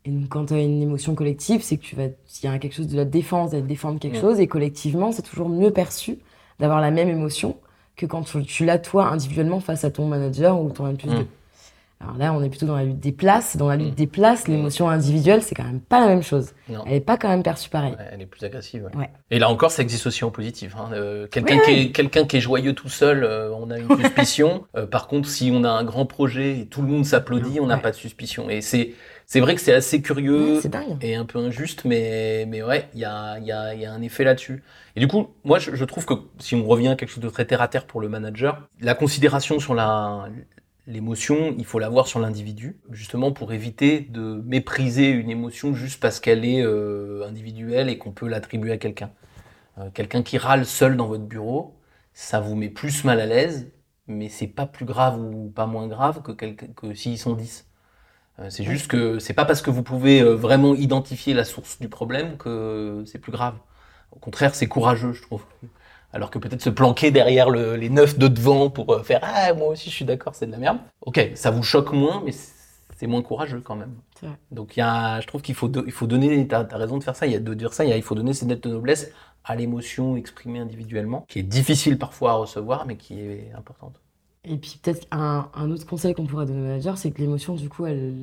Et donc, quand tu as une émotion collective, c'est que tu vas, il y a quelque chose de la défense, d'être défendre quelque Mm. chose, et collectivement, c'est toujours mieux perçu d'avoir la même émotion que quand tu, tu l'as toi individuellement face à ton manager ou ton N plus Mm. 2. Alors là, on est plutôt dans la lutte des places. Dans la lutte Mm. des places, l'émotion individuelle, c'est quand même pas la même chose. Non. Elle est pas quand même perçue pareil. Ouais, elle est plus agressive. ouais. Ouais. Et là encore, ça existe aussi en positif. hein. Euh, quelqu'un, qui est, quelqu'un qui est joyeux tout seul, euh, on a une suspicion. Euh, par contre, si on a un grand projet et tout le monde s'applaudit, on n'a pas de suspicion. Et c'est, c'est vrai que c'est assez curieux et un peu injuste, mais, mais ouais, il y a, il y, a, il y a un effet là-dessus. Et du coup, moi, je, je trouve que si on revient à quelque chose de très terre à terre pour le manager, la considération sur la, l'émotion, il faut l'avoir sur l'individu, justement pour éviter de mépriser une émotion juste parce qu'elle est euh, individuelle et qu'on peut l'attribuer à quelqu'un. Euh, quelqu'un qui râle seul dans votre bureau, ça vous met plus mal à l'aise, mais c'est pas plus grave ou pas moins grave que, que s'ils sont 10. Euh, c'est juste que c'est pas parce que vous pouvez vraiment identifier la source du problème que c'est plus grave. Au contraire, c'est courageux, je trouve. Alors que peut-être se planquer derrière le- les neuf de devant pour euh, faire Ah, moi aussi je suis d'accord, c'est de la merde. Ok, ça vous choque moins, mais c'est moins courageux quand même. Donc il y a, je trouve qu'il faut, do- il faut donner, t'as as raison de faire ça, il y a de dire ça, il, y a- il faut donner cette lettre de noblesse à l'émotion exprimée individuellement, qui est difficile parfois à recevoir, mais qui est importante. Et puis peut-être un, un autre conseil qu'on pourrait donner au manager, c'est que l'émotion, du coup, elle,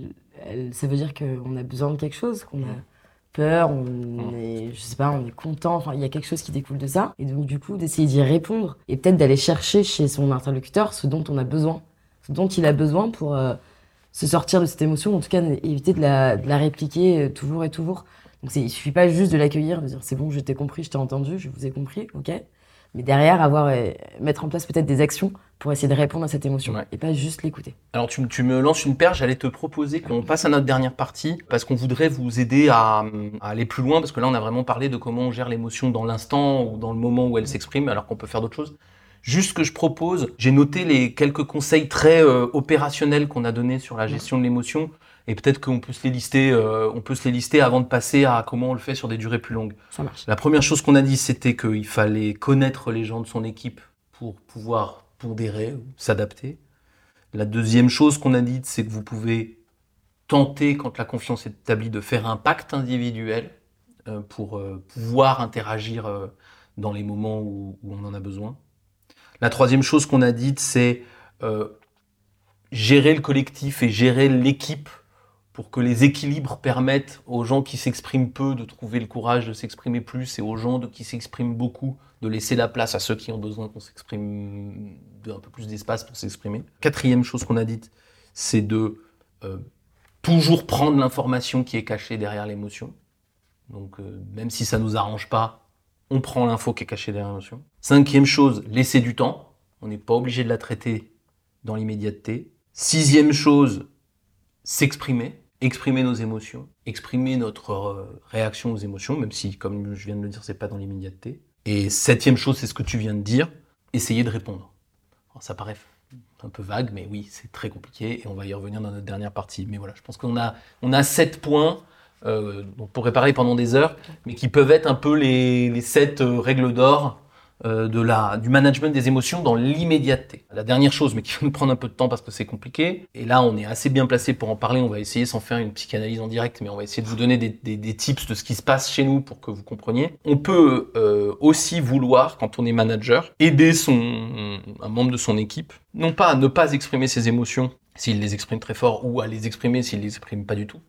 elle, ça veut dire qu'on a besoin de quelque chose, qu'on a Mm. Peur, on est, je sais pas, on est content, enfin, il y a quelque chose qui découle de ça. Et donc, du coup, d'essayer d'y répondre et peut-être d'aller chercher chez son interlocuteur ce dont on a besoin, ce dont il a besoin pour euh, se sortir de cette émotion, en tout cas, éviter de la, de la répliquer euh, toujours et toujours. Donc il suffit pas juste de l'accueillir, de dire c'est bon, je t'ai compris, je t'ai entendu, je vous ai compris, ok. Mais derrière, avoir euh, mettre en place peut-être des actions pour essayer de répondre à cette émotion Ouais. et pas juste l'écouter. Alors tu, tu me lances une perche, j'allais te proposer qu'on passe à notre dernière partie parce qu'on voudrait vous aider à, à aller plus loin parce que là on a vraiment parlé de comment on gère l'émotion dans l'instant ou dans le moment où elle s'exprime alors qu'on peut faire d'autres choses. Juste ce que je propose, j'ai noté les quelques conseils très euh, opérationnels qu'on a donnés sur la gestion de l'émotion et peut-être qu'on peut se les lister, euh, on peut se les lister avant de passer à comment on le fait sur des durées plus longues. Ça marche. La première chose qu'on a dit, c'était qu'il fallait connaître les gens de son équipe pour pouvoir pondérer s'adapter. La deuxième chose qu'on a dit, c'est que vous pouvez tenter, quand la confiance est établie, de faire un pacte individuel euh, pour euh, pouvoir interagir euh, dans les moments où, on en a besoin. La troisième chose qu'on a dite, c'est gérer le collectif et gérer l'équipe pour que les équilibres permettent aux gens qui s'expriment peu de trouver le courage de s'exprimer plus et aux gens de, qui s'expriment beaucoup de laisser la place à ceux qui ont besoin qu'on s'exprime d'un peu plus d'espace pour s'exprimer. Quatrième chose qu'on a dite, c'est de euh, toujours prendre l'information qui est cachée derrière l'émotion. Donc euh, même si ça nous arrange pas, on prend l'info qui est cachée derrière l'émotion. Cinquième chose, laisser du temps. On n'est pas obligé de la traiter dans l'immédiateté. Sixième chose, s'exprimer, exprimer nos émotions, exprimer notre euh, réaction aux émotions, même si, comme je viens de le dire, c'est pas dans l'immédiateté. Et septième chose, c'est ce que tu viens de dire, essayer de répondre. Alors, ça paraît un peu vague, mais oui, c'est très compliqué et on va y revenir dans notre dernière partie. Mais voilà, je pense qu'on a, on a sept points euh, dont on pourrait parler pendant des heures, mais qui peuvent être un peu les, les sept euh, règles d'or de la, du management des émotions dans l'immédiateté. La dernière chose, mais qui va nous prendre un peu de temps parce que c'est compliqué, et là on est assez bien placé pour en parler, on va essayer sans faire une psychanalyse en direct, mais on va essayer de vous donner des, des- des tips de ce qui se passe chez nous pour que vous compreniez. On peut euh, aussi vouloir, quand on est manager, aider son, un membre de son équipe, non pas à ne pas exprimer ses émotions s'il les exprime très fort, ou à les exprimer s'il les exprime pas du tout,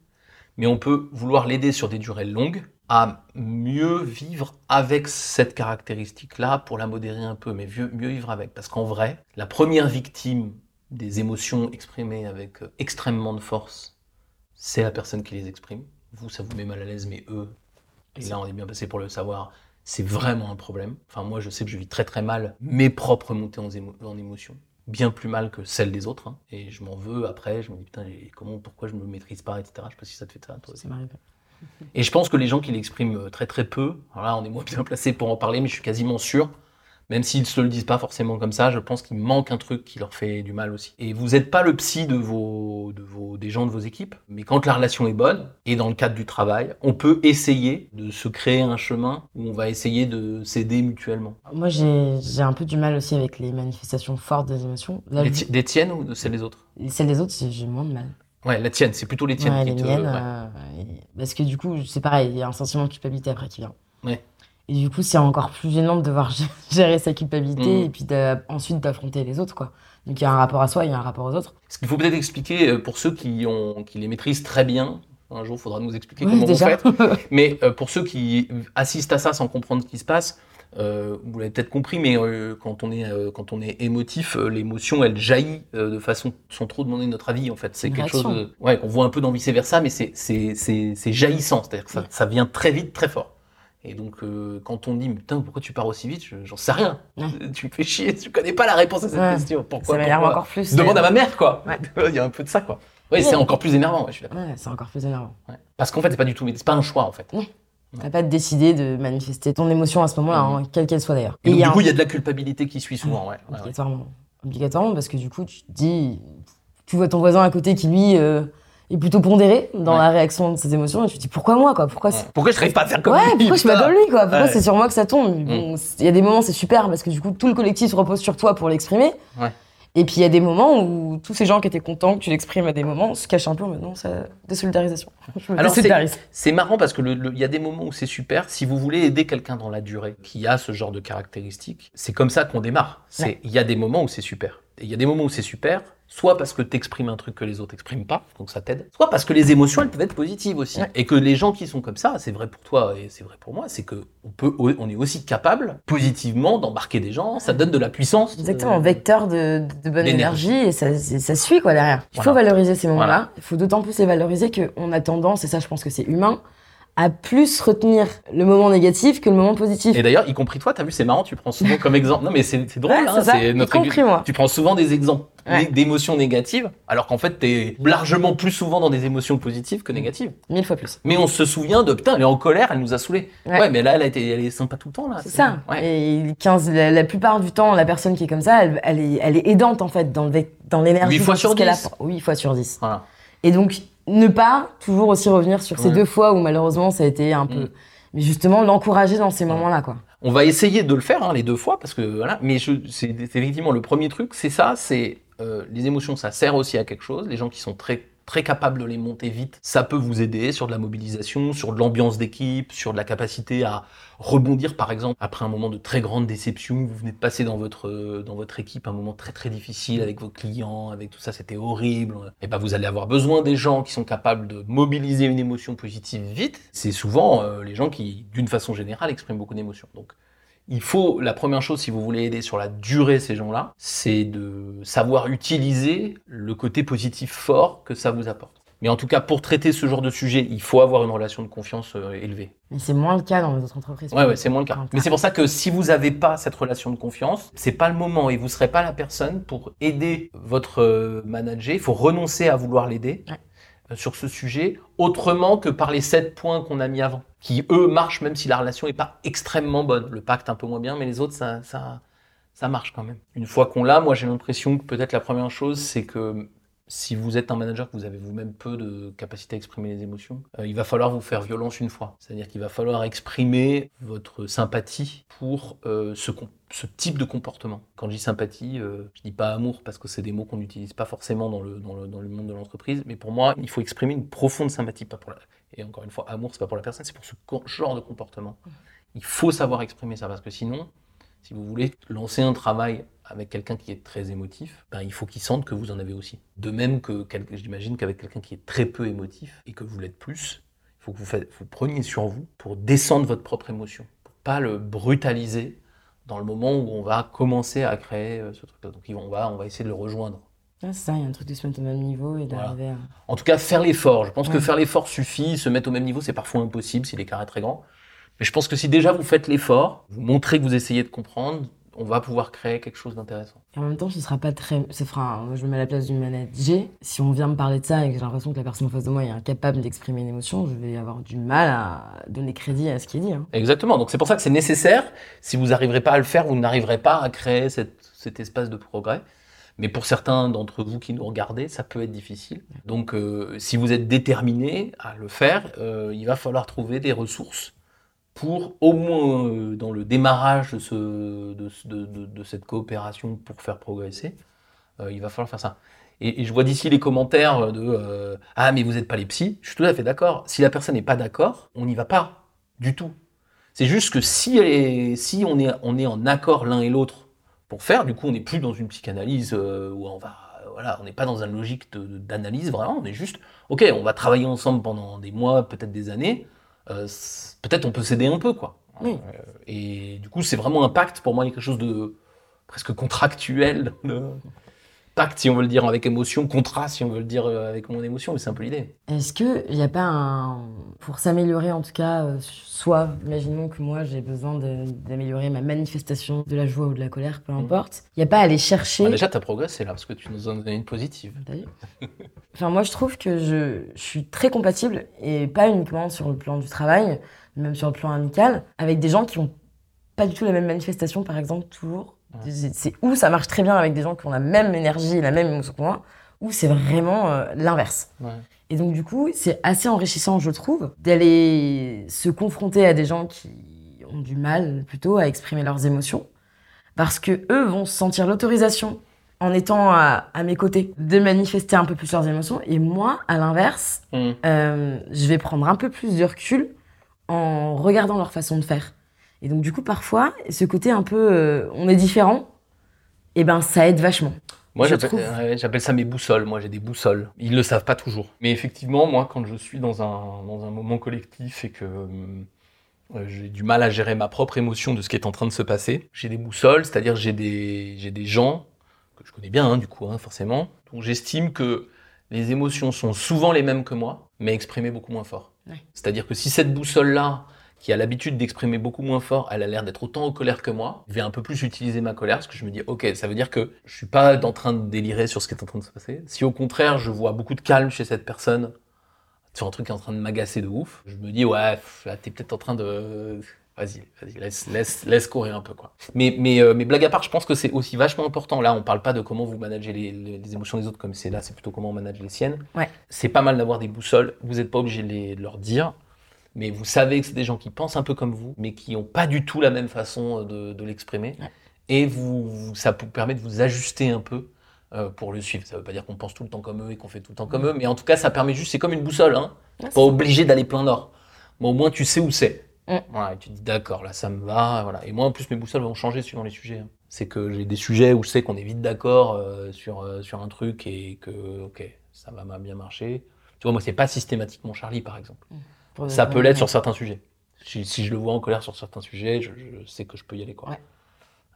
mais on peut vouloir l'aider sur des durées longues à mieux vivre avec cette caractéristique-là pour la modérer un peu, mais mieux, mieux vivre avec. Parce qu'en vrai, la première victime des émotions exprimées avec euh, extrêmement de force, c'est la personne qui les exprime. Vous, ça vous met mal à l'aise, mais eux, et là on est bien passé pour le savoir, c'est vraiment un problème. Enfin, moi, je sais que je vis très très mal mes propres montées en, émo- en émotion. Bien plus mal que celles des autres. hein. Et je m'en veux après, je me dis putain, comment, pourquoi je me maîtrise pas, etc. Je sais pas si ça te fait ça, toi. Ça m'arrive. Et je pense que les gens qui l'expriment euh, très très peu, alors là on est moins bien placé pour en parler, mais je suis quasiment sûr, même s'ils ne se le disent pas forcément comme ça, je pense qu'il manque un truc qui leur fait du mal aussi. Et vous n'êtes pas le psy de vos, de vos, des gens de vos équipes, mais quand la relation est bonne, et dans le cadre du travail, on peut essayer de se créer un chemin où on va essayer de s'aider mutuellement. Moi, j'ai un peu du mal aussi avec les manifestations fortes des émotions. Là, Des, je- ti- des tiennes ou de celles des autres? Celles des autres, j'ai moins de mal. Ouais, la tienne, c'est plutôt les tiennes Ouais, qui les te... miennes, ouais. euh, parce que du coup, c'est pareil, il y a un sentiment de culpabilité après qui vient. Ouais. Et du coup, c'est encore plus gênant de devoir gé- gérer sa culpabilité Mhm. et puis ensuite d'affronter les autres, quoi. Donc il y a un rapport à soi, il y a un rapport aux autres. Ce qu'il faut peut-être expliquer euh, pour ceux qui, ont, qui les maîtrisent très bien, un jour il faudra nous expliquer Ouais, comment déjà. vous faites, mais euh, pour ceux qui assistent à ça sans comprendre ce qui se passe, euh, vous l'avez peut-être compris, mais euh, quand, on est, euh, quand on est émotif, l'émotion elle jaillit de façon sans trop demander notre avis en fait. C'est quelque réaction. chose de- ouais, qu'on voit un peu dans vice versa, mais c'est- c'est c'est- c'est jaillissant, c'est-à-dire que ça, ça vient très vite, très fort. Et donc, quand on dit, mais putain, pourquoi tu pars aussi vite? Je- J'en sais rien. Tu me fais chier, tu connais pas la réponse à cette Ouais. question. Pourquoi ça m'énerve pourquoi? encore plus. Demande à ma mère, quoi. Ouais. Il y a un peu de ça, quoi. Oui, c'est encore plus énervant, je suis d'accord. C'est encore plus énervant. Parce qu'en fait, c'est pas du tout, c'est pas un choix, en fait. T'as pas décidé de manifester ton émotion à ce moment-là, Mhm. hein, quelle qu'elle soit d'ailleurs. Et donc, du coup, il y a de la culpabilité qui suit souvent, ouais. ouais, ouais. Obligatoirement. Obligatoirement, parce que du coup, tu te dis, tu vois ton voisin à côté qui lui euh, est plutôt pondéré dans Ouais. la réaction de ses émotions, et tu te dis pourquoi moi, quoi? Pourquoi Pourquoi je n'arrive pas à faire comme Ouais, lui? pourquoi je suis pas comme lui, quoi? Pourquoi. Mm. c'est sur moi que ça tombe? Bon, c'est- Il y a des moments, c'est super, parce que du coup, tout le collectif se repose sur toi pour l'exprimer. Et puis il y a des moments où tous ces gens qui étaient contents que tu l'exprimes à des moments se cachent un peu, mais non, ça désolidarisation. Je me Alors, c'est- marrant parce que il y a des moments où c'est super. Si vous voulez aider quelqu'un dans la durée qui a ce genre de caractéristiques, c'est comme ça qu'on démarre. C'est Ouais. il y a des moments où c'est super. Et il y a des moments où c'est super, soit parce que tu exprimes un truc que les autres expriment pas, donc ça t'aide, soit parce que les émotions elles peuvent être positives aussi. Ouais. Et que les gens qui sont comme ça, c'est vrai pour toi et c'est vrai pour moi, c'est que on peut, on est aussi capable positivement d'embarquer des gens. Ça donne de la puissance. Exactement, Euh, vecteur de, de bonne énergie et ça, ça suit quoi derrière. Il faut Voilà. valoriser ces moments-là. Voilà. Il faut d'autant plus les valoriser qu'on a tendance, et ça je pense que c'est humain, à plus retenir le moment négatif que le moment positif. Et d'ailleurs, y compris toi, t'as vu, c'est marrant, tu prends souvent comme exemple. Non, mais c'est drôle, Ouais, hein, c'est c'est y notre compris moi. Tu prends souvent des exemples Ouais. d'émotions négatives, alors qu'en fait, t'es largement plus souvent dans des émotions positives que négatives. Mille fois plus. Mais on se souvient de putain, elle est en colère, elle nous a saoulés. Ouais, Ouais. mais là, elle, a été, elle est sympa tout le temps, là. C'est ça. Ouais. Et 15, la, la plupart du temps, la personne qui est comme ça, elle, elle est, elle est aidante en fait dans vec- dans l'énergie. Huit fois dans sur ce qu'elle 10. apporte. Oui, fois sur 10. Voilà. Et donc, ne pas toujours aussi revenir sur ces Ouais. deux fois où malheureusement ça a été un peu. Mm. Mais justement, l'encourager dans ces moments-là, quoi. On va essayer de le faire hein, les deux fois parce que voilà. Mais c'est effectivement le premier truc, c'est ça, c'est euh, les émotions, ça sert aussi à quelque chose. Les gens qui sont très très capables de les monter vite, ça peut vous aider sur de la mobilisation, sur de l'ambiance d'équipe, sur de la capacité à rebondir par exemple après un moment de très grande déception, vous venez de passer dans votre euh, dans votre équipe un moment très très difficile avec vos clients, avec tout ça, c'était horrible. Et ben vous allez avoir besoin des gens qui sont capables de mobiliser une émotion positive vite. C'est souvent euh, les gens qui d'une façon générale expriment beaucoup d'émotions. Donc il faut, la première chose, si vous voulez aider sur la durée ces gens-là, c'est de savoir utiliser le côté positif fort que ça vous apporte. Mais en tout cas, pour traiter ce genre de sujet, il faut avoir une relation de confiance euh, élevée. Mais c'est moins le cas dans les autres entreprises. Ouais, ouais, c'est moins le cas. Mais c'est pour ça que si vous n'avez pas cette relation de confiance, c'est pas le moment et vous serez pas la personne pour aider votre euh, manager. Il faut renoncer à vouloir l'aider Ouais. Euh, sur ce sujet autrement que par les sept points qu'on a mis avant, qui eux marchent même si la relation est pas extrêmement bonne. Le pacte un peu moins bien, mais les autres ça marche quand même. Une fois qu'on l'a, moi j'ai l'impression que peut-être la première chose c'est que si vous êtes un manager, que vous avez vous-même peu de capacité à exprimer les émotions, euh, il va falloir vous faire violence une fois. C'est-à-dire qu'il va falloir exprimer votre sympathie pour euh, ce, type de comportement. Quand je dis sympathie, euh, je dis pas amour parce que c'est des mots qu'on n'utilise pas forcément dans le, monde de l'entreprise, mais pour moi, il faut exprimer une profonde sympathie. Et encore une fois, amour, c'est pas pour la personne, c'est pour ce genre de comportement. Il faut savoir exprimer ça parce que sinon, si vous voulez lancer un travail avec quelqu'un qui est très émotif, ben, il faut qu'il sente que vous en avez aussi. De même que j'imagine qu'avec quelqu'un qui est très peu émotif et que vous l'êtes plus, il faut que vous, faites- vous preniez sur vous pour descendre votre propre émotion, pour pas le brutaliser dans le moment où on va commencer à créer euh, ce truc-là. Donc on va, on va essayer de le rejoindre. C'est ça, il y a un truc de se mettre au même niveau et d'arriver à. En tout cas, faire l'effort. Je pense que faire l'effort suffit. Se mettre au même niveau, c'est parfois impossible si l'écart est très grand. Mais je pense que si déjà vous faites l'effort, vous montrez que vous essayez de comprendre, on va pouvoir créer quelque chose d'intéressant. Et en même temps, ce sera pas très. Ce fera, moi, je me mets à la place du manager. Si on vient me parler de ça et que j'ai l'impression que la personne en face de moi est incapable d'exprimer une émotion, je vais avoir du mal à donner crédit à ce qu'il dit. hein. Exactement. Donc c'est pour ça que c'est nécessaire. Si vous n'arriverez pas à le faire, vous n'arriverez pas à créer cette- cet espace de progrès. Mais pour certains d'entre vous qui nous regardez, ça peut être difficile. Donc euh, si vous êtes déterminé à le faire, euh, il va falloir trouver des ressources pour au moins euh, dans le démarrage de, ce- de, ce- de- de- de cette coopération pour faire progresser, euh, il va falloir faire ça. Et, je vois d'ici les commentaires de euh, Ah, mais vous n'êtes pas les psys. Je suis tout à fait d'accord. Si la personne n'est pas d'accord, on n'y va pas du tout. C'est juste que si, on, est, en accord l'un et l'autre pour faire, du coup, on n'est plus dans une psychanalyse où on va. Voilà, on n'est pas dans une logique d'analyse, vraiment. On est juste, OK, on va travailler ensemble pendant des mois, peut-être des années. Euh, peut-être on peut s'aider un peu, quoi. Oui. Euh, et du coup, c'est vraiment un pacte. Pour moi, quelque chose de presque contractuel. de- Pacte, si on veut le dire avec émotion, contrat, si on veut le dire euh, avec mon émotion, mais c'est un peu l'idée. Est-ce qu'il n'y a pas un. Pour s'améliorer, en tout cas, euh, soit, imaginons que moi j'ai besoin d'améliorer ma manifestation de la joie ou de la colère, peu importe, il n'y a pas à aller chercher. Bah, déjà, ta progressé là, parce que tu nous en as donné une positive. Enfin, moi, je trouve que je, je suis très compatible, et pas uniquement sur le plan du travail, même sur le plan amical, avec des gens qui ont pas du tout la même manifestation, par exemple, toujours. C'est où ça marche très bien avec des gens qui ont la même énergie, la même émotion que moi, ou c'est vraiment euh, l'inverse. Ouais. Et donc, du coup, c'est assez enrichissant, je trouve, d'aller se confronter à des gens qui ont du mal plutôt à exprimer leurs émotions, parce que eux vont sentir l'autorisation en étant à, à mes côtés de manifester un peu plus leurs émotions, et moi, à l'inverse, Mmh. euh, je vais prendre un peu plus de recul en regardant leur façon de faire. Et donc, du coup, parfois, ce côté un peu euh, on est différent, et ben ça aide vachement. Moi, j'appelle ça mes boussoles. Moi, j'ai des boussoles. Ils le savent pas toujours. Mais effectivement, moi, quand je suis dans un, dans un moment collectif et que euh, j'ai du mal à gérer ma propre émotion de ce qui est en train de se passer, j'ai des boussoles, c'est-à-dire j'ai des, j'ai des gens que je connais bien, hein, du coup, hein, forcément, dont j'estime que les émotions sont souvent les mêmes que moi, mais exprimer beaucoup moins fort. Ouais. C'est-à-dire que si cette boussole-là, qui a l'habitude d'exprimer beaucoup moins fort, elle a l'air d'être autant en colère que moi, je vais un peu plus utiliser ma colère parce que je me dis, ok, ça veut dire que je suis pas en train de délirer sur ce qui est en train de se passer. Si au contraire, je vois beaucoup de calme chez cette personne, sur un truc qui est en train de m'agacer de ouf, je me dis, ouais, là, t'es peut-être en train de... Vas-y, vas-y, laisse, laisse, laisse courir un peu, quoi. Mais, mais, euh, mais blague à part, je pense que c'est aussi vachement important. Là, on parle pas de comment vous managez les, les- les émotions des autres, comme c'est là, c'est plutôt comment on manage les siennes. Ouais. C'est pas mal d'avoir des boussoles. Vous n'êtes pas obligé de, les- de leur dire, mais vous savez que c'est des gens qui pensent un peu comme vous, mais qui n'ont pas du tout la même façon de, de l'exprimer. Ouais. Et vous, ça vous permet de vous ajuster un peu euh, pour le suivre. Ça veut pas dire qu'on pense tout le temps comme eux et qu'on fait tout le temps comme eux, mais en tout cas, ça permet juste, c'est comme une boussole, hein. Ouais, Pas obligé d'aller plein nord. Mais au moins, tu sais où c'est. Mm. Voilà, et tu te dis d'accord, là ça me va. Voilà. Et moi, en plus, mes boussoles vont changer suivant les sujets. hein. C'est que j'ai des sujets où je sais qu'on est vite d'accord euh, sur, euh, sur un truc et que, ok, ça va bien marcher. Tu vois, moi, c'est pas systématiquement Charlie, par exemple. Pour Ça peut l'être sur certains sujets. Si, si je le vois en colère sur certains sujets, je, je sais que je peux y aller. Quoi. Ouais.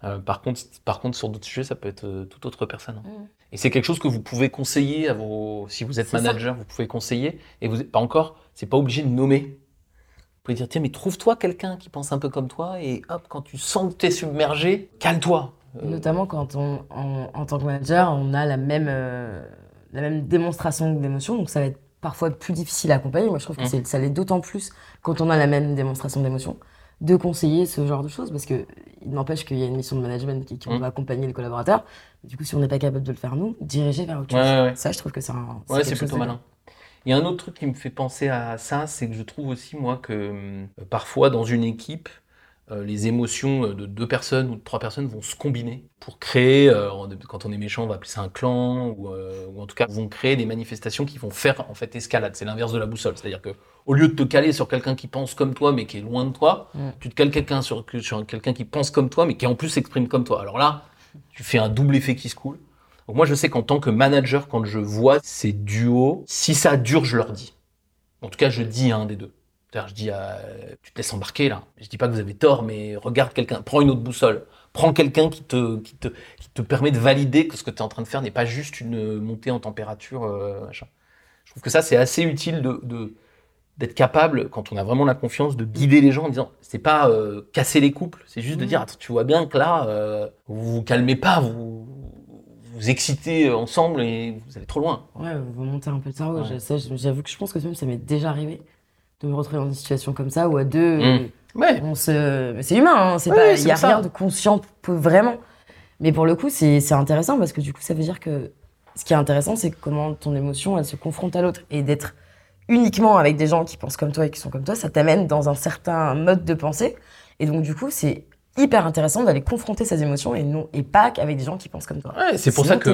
Euh, par, contre, par contre, sur d'autres sujets, ça peut être euh, toute autre personne. hein. Mm. Et c'est quelque chose que vous pouvez conseiller à vos. Si vous êtes ça. manager, vous pouvez conseiller. Et vous pas encore, c'est pas obligé de nommer. Vous pouvez dire tiens, mais trouve-toi quelqu'un qui pense un peu comme toi et hop, quand tu sens que tu es submergé, cale-toi. Euh, Notamment quand on, en, en tant que manager, on a la même, la même démonstration d'émotion, donc ça va être parfois plus difficile à accompagner. Moi, je trouve que Mm. c'est- ça l'est d'autant plus quand on a la même démonstration d'émotion, de conseiller ce genre de choses, parce que il n'empêche qu'il y a une mission de management qui, qui on Mm. va accompagner les collaborateurs. Du coup, si on n'est pas capable de le faire nous, diriger vers autre Ouais, chose. ouais. Ça, je trouve que c'est un. Ouais, c'est plutôt de- malin. Il y a un autre truc qui me fait penser à ça, c'est que je trouve aussi, moi, que euh, parfois dans une équipe, les émotions euh, de deux personnes ou de trois personnes vont se combiner pour créer, euh, quand on est méchant, on va appeler ça un clan, ou, euh, ou en tout cas, vont créer des manifestations qui vont faire en fait escalade. C'est l'inverse de la boussole. C'est-à-dire que au lieu de te caler sur quelqu'un qui pense comme toi mais qui est loin de toi, tu te cales quelqu'un sur, sur quelqu'un qui pense comme toi mais qui en plus s'exprime comme toi. Alors là, tu fais un double effet qui se coule. Donc moi, je sais qu'en tant que manager, quand je vois ces duos, si ça dure, je leur dis. En tout cas, je dis à un des deux. Je dis, à- tu te laisses embarquer là. Je dis pas que vous avez tort, mais regarde quelqu'un, prends une autre boussole. Prends quelqu'un qui te, qui, te, qui te permet de valider que ce que tu es en train de faire n'est pas juste une montée en température. euh, machin. Je trouve que ça, c'est assez utile de, de- d'être capable, quand on a vraiment la confiance, de guider les gens en disant, c'est pas euh, casser les couples, c'est juste de Mhm. dire, attends, tu vois bien que là, euh, vous vous calmez pas, vous vous excitez ensemble et vous allez trop loin. Ouais, vous montez un peu le cerveau. Ouais. J'avoue que je pense que ça m'est déjà arrivé de me retrouver dans une situation comme ça où à deux, Mm. euh, Ouais, on se... c'est humain, hein, c'est Ouais, pas, c'est il y a ça. rien de conscient vraiment. Mais pour le coup, c'est c'est intéressant parce que du coup, ça veut dire que ce qui est intéressant, c'est comment ton émotion, elle se confronte à l'autre et d'être uniquement avec des gens qui pensent comme toi et qui sont comme toi, ça t'amène dans un certain mode de pensée. Et donc, du coup, c'est hyper intéressant d'aller confronter ses émotions et non et pas qu'avec des gens qui pensent comme toi. Ouais, c'est pour Sinon, ça que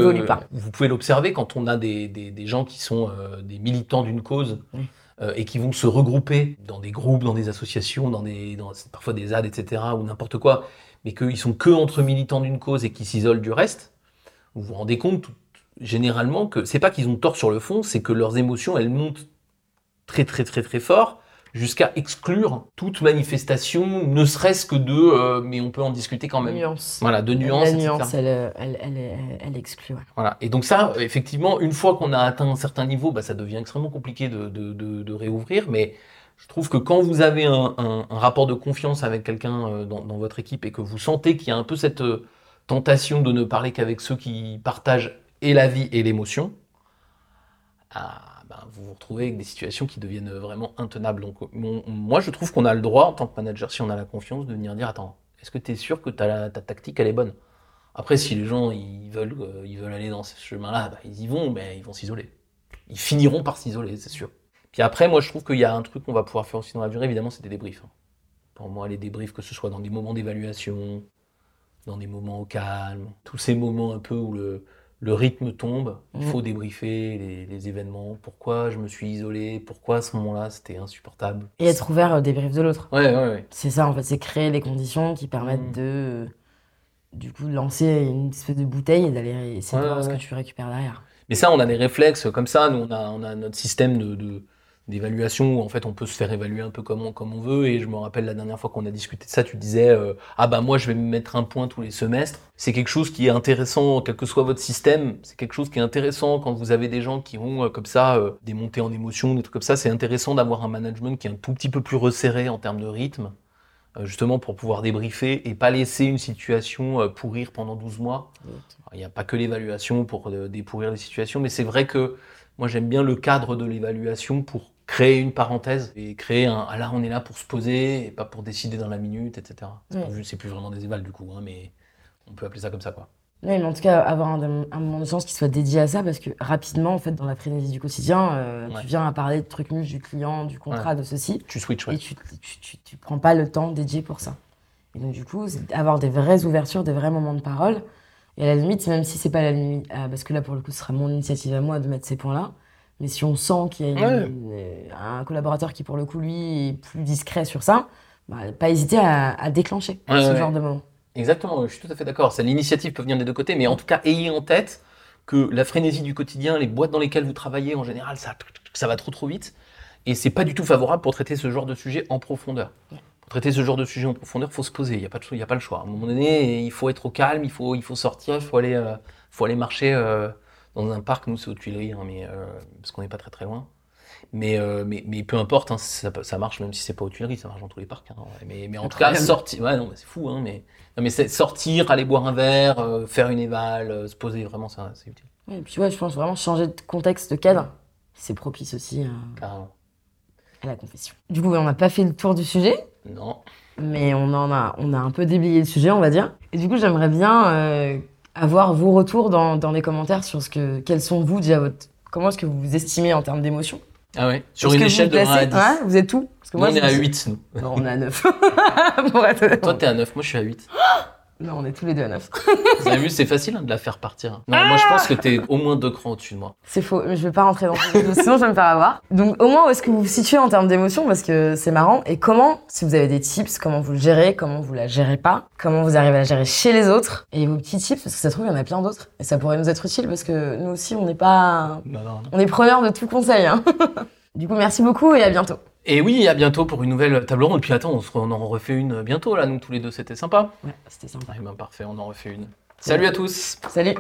vous pouvez l'observer quand on a des, des, des gens qui sont euh, des militants d'une cause. Euh, et qui vont se regrouper dans des groupes, dans des associations, dans des, parfois des ZAD, etc., ou n'importe quoi, mais qu'ils sont que entre militants d'une cause et qui s'isolent du reste. Vous vous rendez compte généralement que c'est pas qu'ils ont tort sur le fond, c'est que leurs émotions elles montent très très très très fort jusqu'à exclure toute manifestation, ne serait-ce que de, euh, mais on peut en discuter quand même. Nuance. Voilà, de nuances. La nuance, elle, euh, elle, elle, exclut. Voilà. Et donc ça, effectivement, une fois qu'on a atteint un certain niveau, bah, ça devient extrêmement compliqué de, de, de, de réouvrir. Mais je trouve que quand vous avez un, un- un rapport de confiance avec quelqu'un euh, dans, dans votre équipe et que vous sentez qu'il y a un peu cette tentation de ne parler qu'avec ceux qui partagent et la vie et l'émotion, ah, ben, vous vous retrouvez avec des situations qui deviennent vraiment intenables. Donc moi, je trouve qu'on a le droit, en tant que manager, si on a la confiance, de venir dire, attends, est-ce que tu es sûr que ta, ta tactique, elle est bonne? Après, si les gens ils veulent, euh, ils veulent aller dans ce chemin-là, bah, ils y vont, mais ils vont s'isoler. Ils finiront par s'isoler, c'est sûr. Puis après, moi, je trouve qu'il y a un truc qu'on va pouvoir faire aussi dans la durée, évidemment, c'est des débriefs. hein. Pour moi, les débriefs, que ce soit dans des moments d'évaluation, dans des moments au calme, tous ces moments un peu où le, le rythme tombe, il Mhm. faut débriefer les, les événements. Pourquoi je me suis isolé? Pourquoi à ce moment-là, c'était insupportable? Et être ouvert au débrief de l'autre. Ouais, ouais, ouais. C'est ça, en fait, c'est créer les conditions qui permettent Mm. de, du coup, de lancer une espèce de bouteille et d'aller essayer de voir ce que tu récupères derrière. Mais ça, on a des réflexes comme ça. Nous, on a, on a notre système de, de, d'évaluation où en fait on peut se faire évaluer un peu comme on, comme on veut. Et je me rappelle la dernière fois qu'on a discuté de ça, tu disais euh, ah bah moi je vais me mettre un point tous les semestres. C'est quelque chose qui est intéressant, quel que soit votre système. C'est quelque chose qui est intéressant quand vous avez des gens qui ont euh, comme ça euh, des montées en émotion, des trucs comme ça. C'est intéressant d'avoir un management qui est un tout petit peu plus resserré en termes de rythme. euh, Justement pour pouvoir débriefer et pas laisser une situation pourrir pendant 12 mois. Il n'y a pas que l'évaluation pour dépourrir les situations, mais c'est vrai que moi j'aime bien le cadre de l'évaluation pour créer une parenthèse et créer un ah là on est là pour se poser et pas pour décider dans la minute, etc. C'est plus- vraiment des évals du coup, hein, mais on peut appeler ça comme ça quoi. Oui, mais en tout cas, avoir un, un moment de chance qui soit dédié à ça, parce que rapidement, en fait, dans la frénésie du quotidien, euh, Ouais. tu viens à parler de trucs nus du client, du contrat, de ceci, Tu switches, et ouais. tu, tu, tu, tu prends pas le temps dédié pour ça. Et donc, du coup, avoir des vraies ouvertures, des vrais moments de parole. Et à la limite, même si c'est pas la limite, ah, parce que là, pour le coup, ce sera mon initiative à moi de mettre ces points-là. Mais si on sent qu'il y a une- Ouais. une- un collaborateur qui, pour le coup, lui, est plus discret sur ça, bah, pas hésiter à, à déclencher Ouais, ce ouais. genre de moment. Exactement, je suis tout à fait d'accord. L'initiative peut venir des deux côtés, mais en tout cas, ayez en tête que la frénésie du quotidien, les boîtes dans lesquelles vous travaillez, en général, ça, ça va trop trop vite. Et c'est pas du tout favorable pour traiter ce genre de sujet en profondeur. Pour traiter ce genre de sujet en profondeur, il faut se poser, il n'y a, pas de y a pas le choix. À un moment donné, il faut être au calme, il faut, il faut sortir, il faut aller, euh, faut aller marcher euh, dans un parc. Nous, c'est aux Tuileries, hein, mais, euh, parce qu'on n'est pas très très loin. Mais, euh, mais, mais peu importe, hein, ça, marche même si c'est pas aux Tuileries, ça marche dans tous les parcs. hein, ouais. mais, mais en tout cas, sortir. Ouais, non, mais c'est fou, hein, mais, non, mais sortir, aller boire un verre, euh, faire une éval, euh, se poser, vraiment, ça, c'est utile. Ouais, et puis ouais, je pense vraiment changer de contexte, de cadre, c'est propice aussi à, la confession. Du coup, on n'a pas fait le tour du sujet, Non. mais on en a, on a un peu déblayé le sujet, on va dire. Et du coup, j'aimerais bien avoir vos retours dans, dans les commentaires sur ce que, quels sont vous déjà votre, comment est-ce que vous vous estimez en termes d'émotion? Ah ouais Sur une que échelle de vous 1 à placez- 10. Ouais, vous êtes tout Parce que Nous, on est à me- 8, nous. Non, on est à 9. Pour être. Toi, t'es à 9, moi, je suis à 8. Non, on est tous les deux à 9. Vous avez vu, c'est facile hein, de la faire partir. Non, moi, je pense que t'es au moins deux crans au-dessus de moi. C'est faux, mais je vais pas rentrer dans ce sinon je vais me faire avoir. Donc au moins où est-ce que vous vous situez en termes d'émotion? Parce que c'est marrant et comment si vous avez des tips, comment vous le gérez, comment vous la gérez pas, comment vous arrivez à la gérer chez les autres et vos petits tips parce que ça se trouve il y en a plein d'autres et ça pourrait nous être utile parce que nous aussi on n'est pas Non, non, non. on est preneurs de tout conseil hein. Du coup merci beaucoup et à bientôt. Et oui, à bientôt pour une nouvelle table ronde. Puis attends, on, se re- on en refait une bientôt, là, nous tous les deux, c'était sympa. Ouais, c'était sympa. Ouais, ben, parfait, on en refait une. Salut à tous Salut.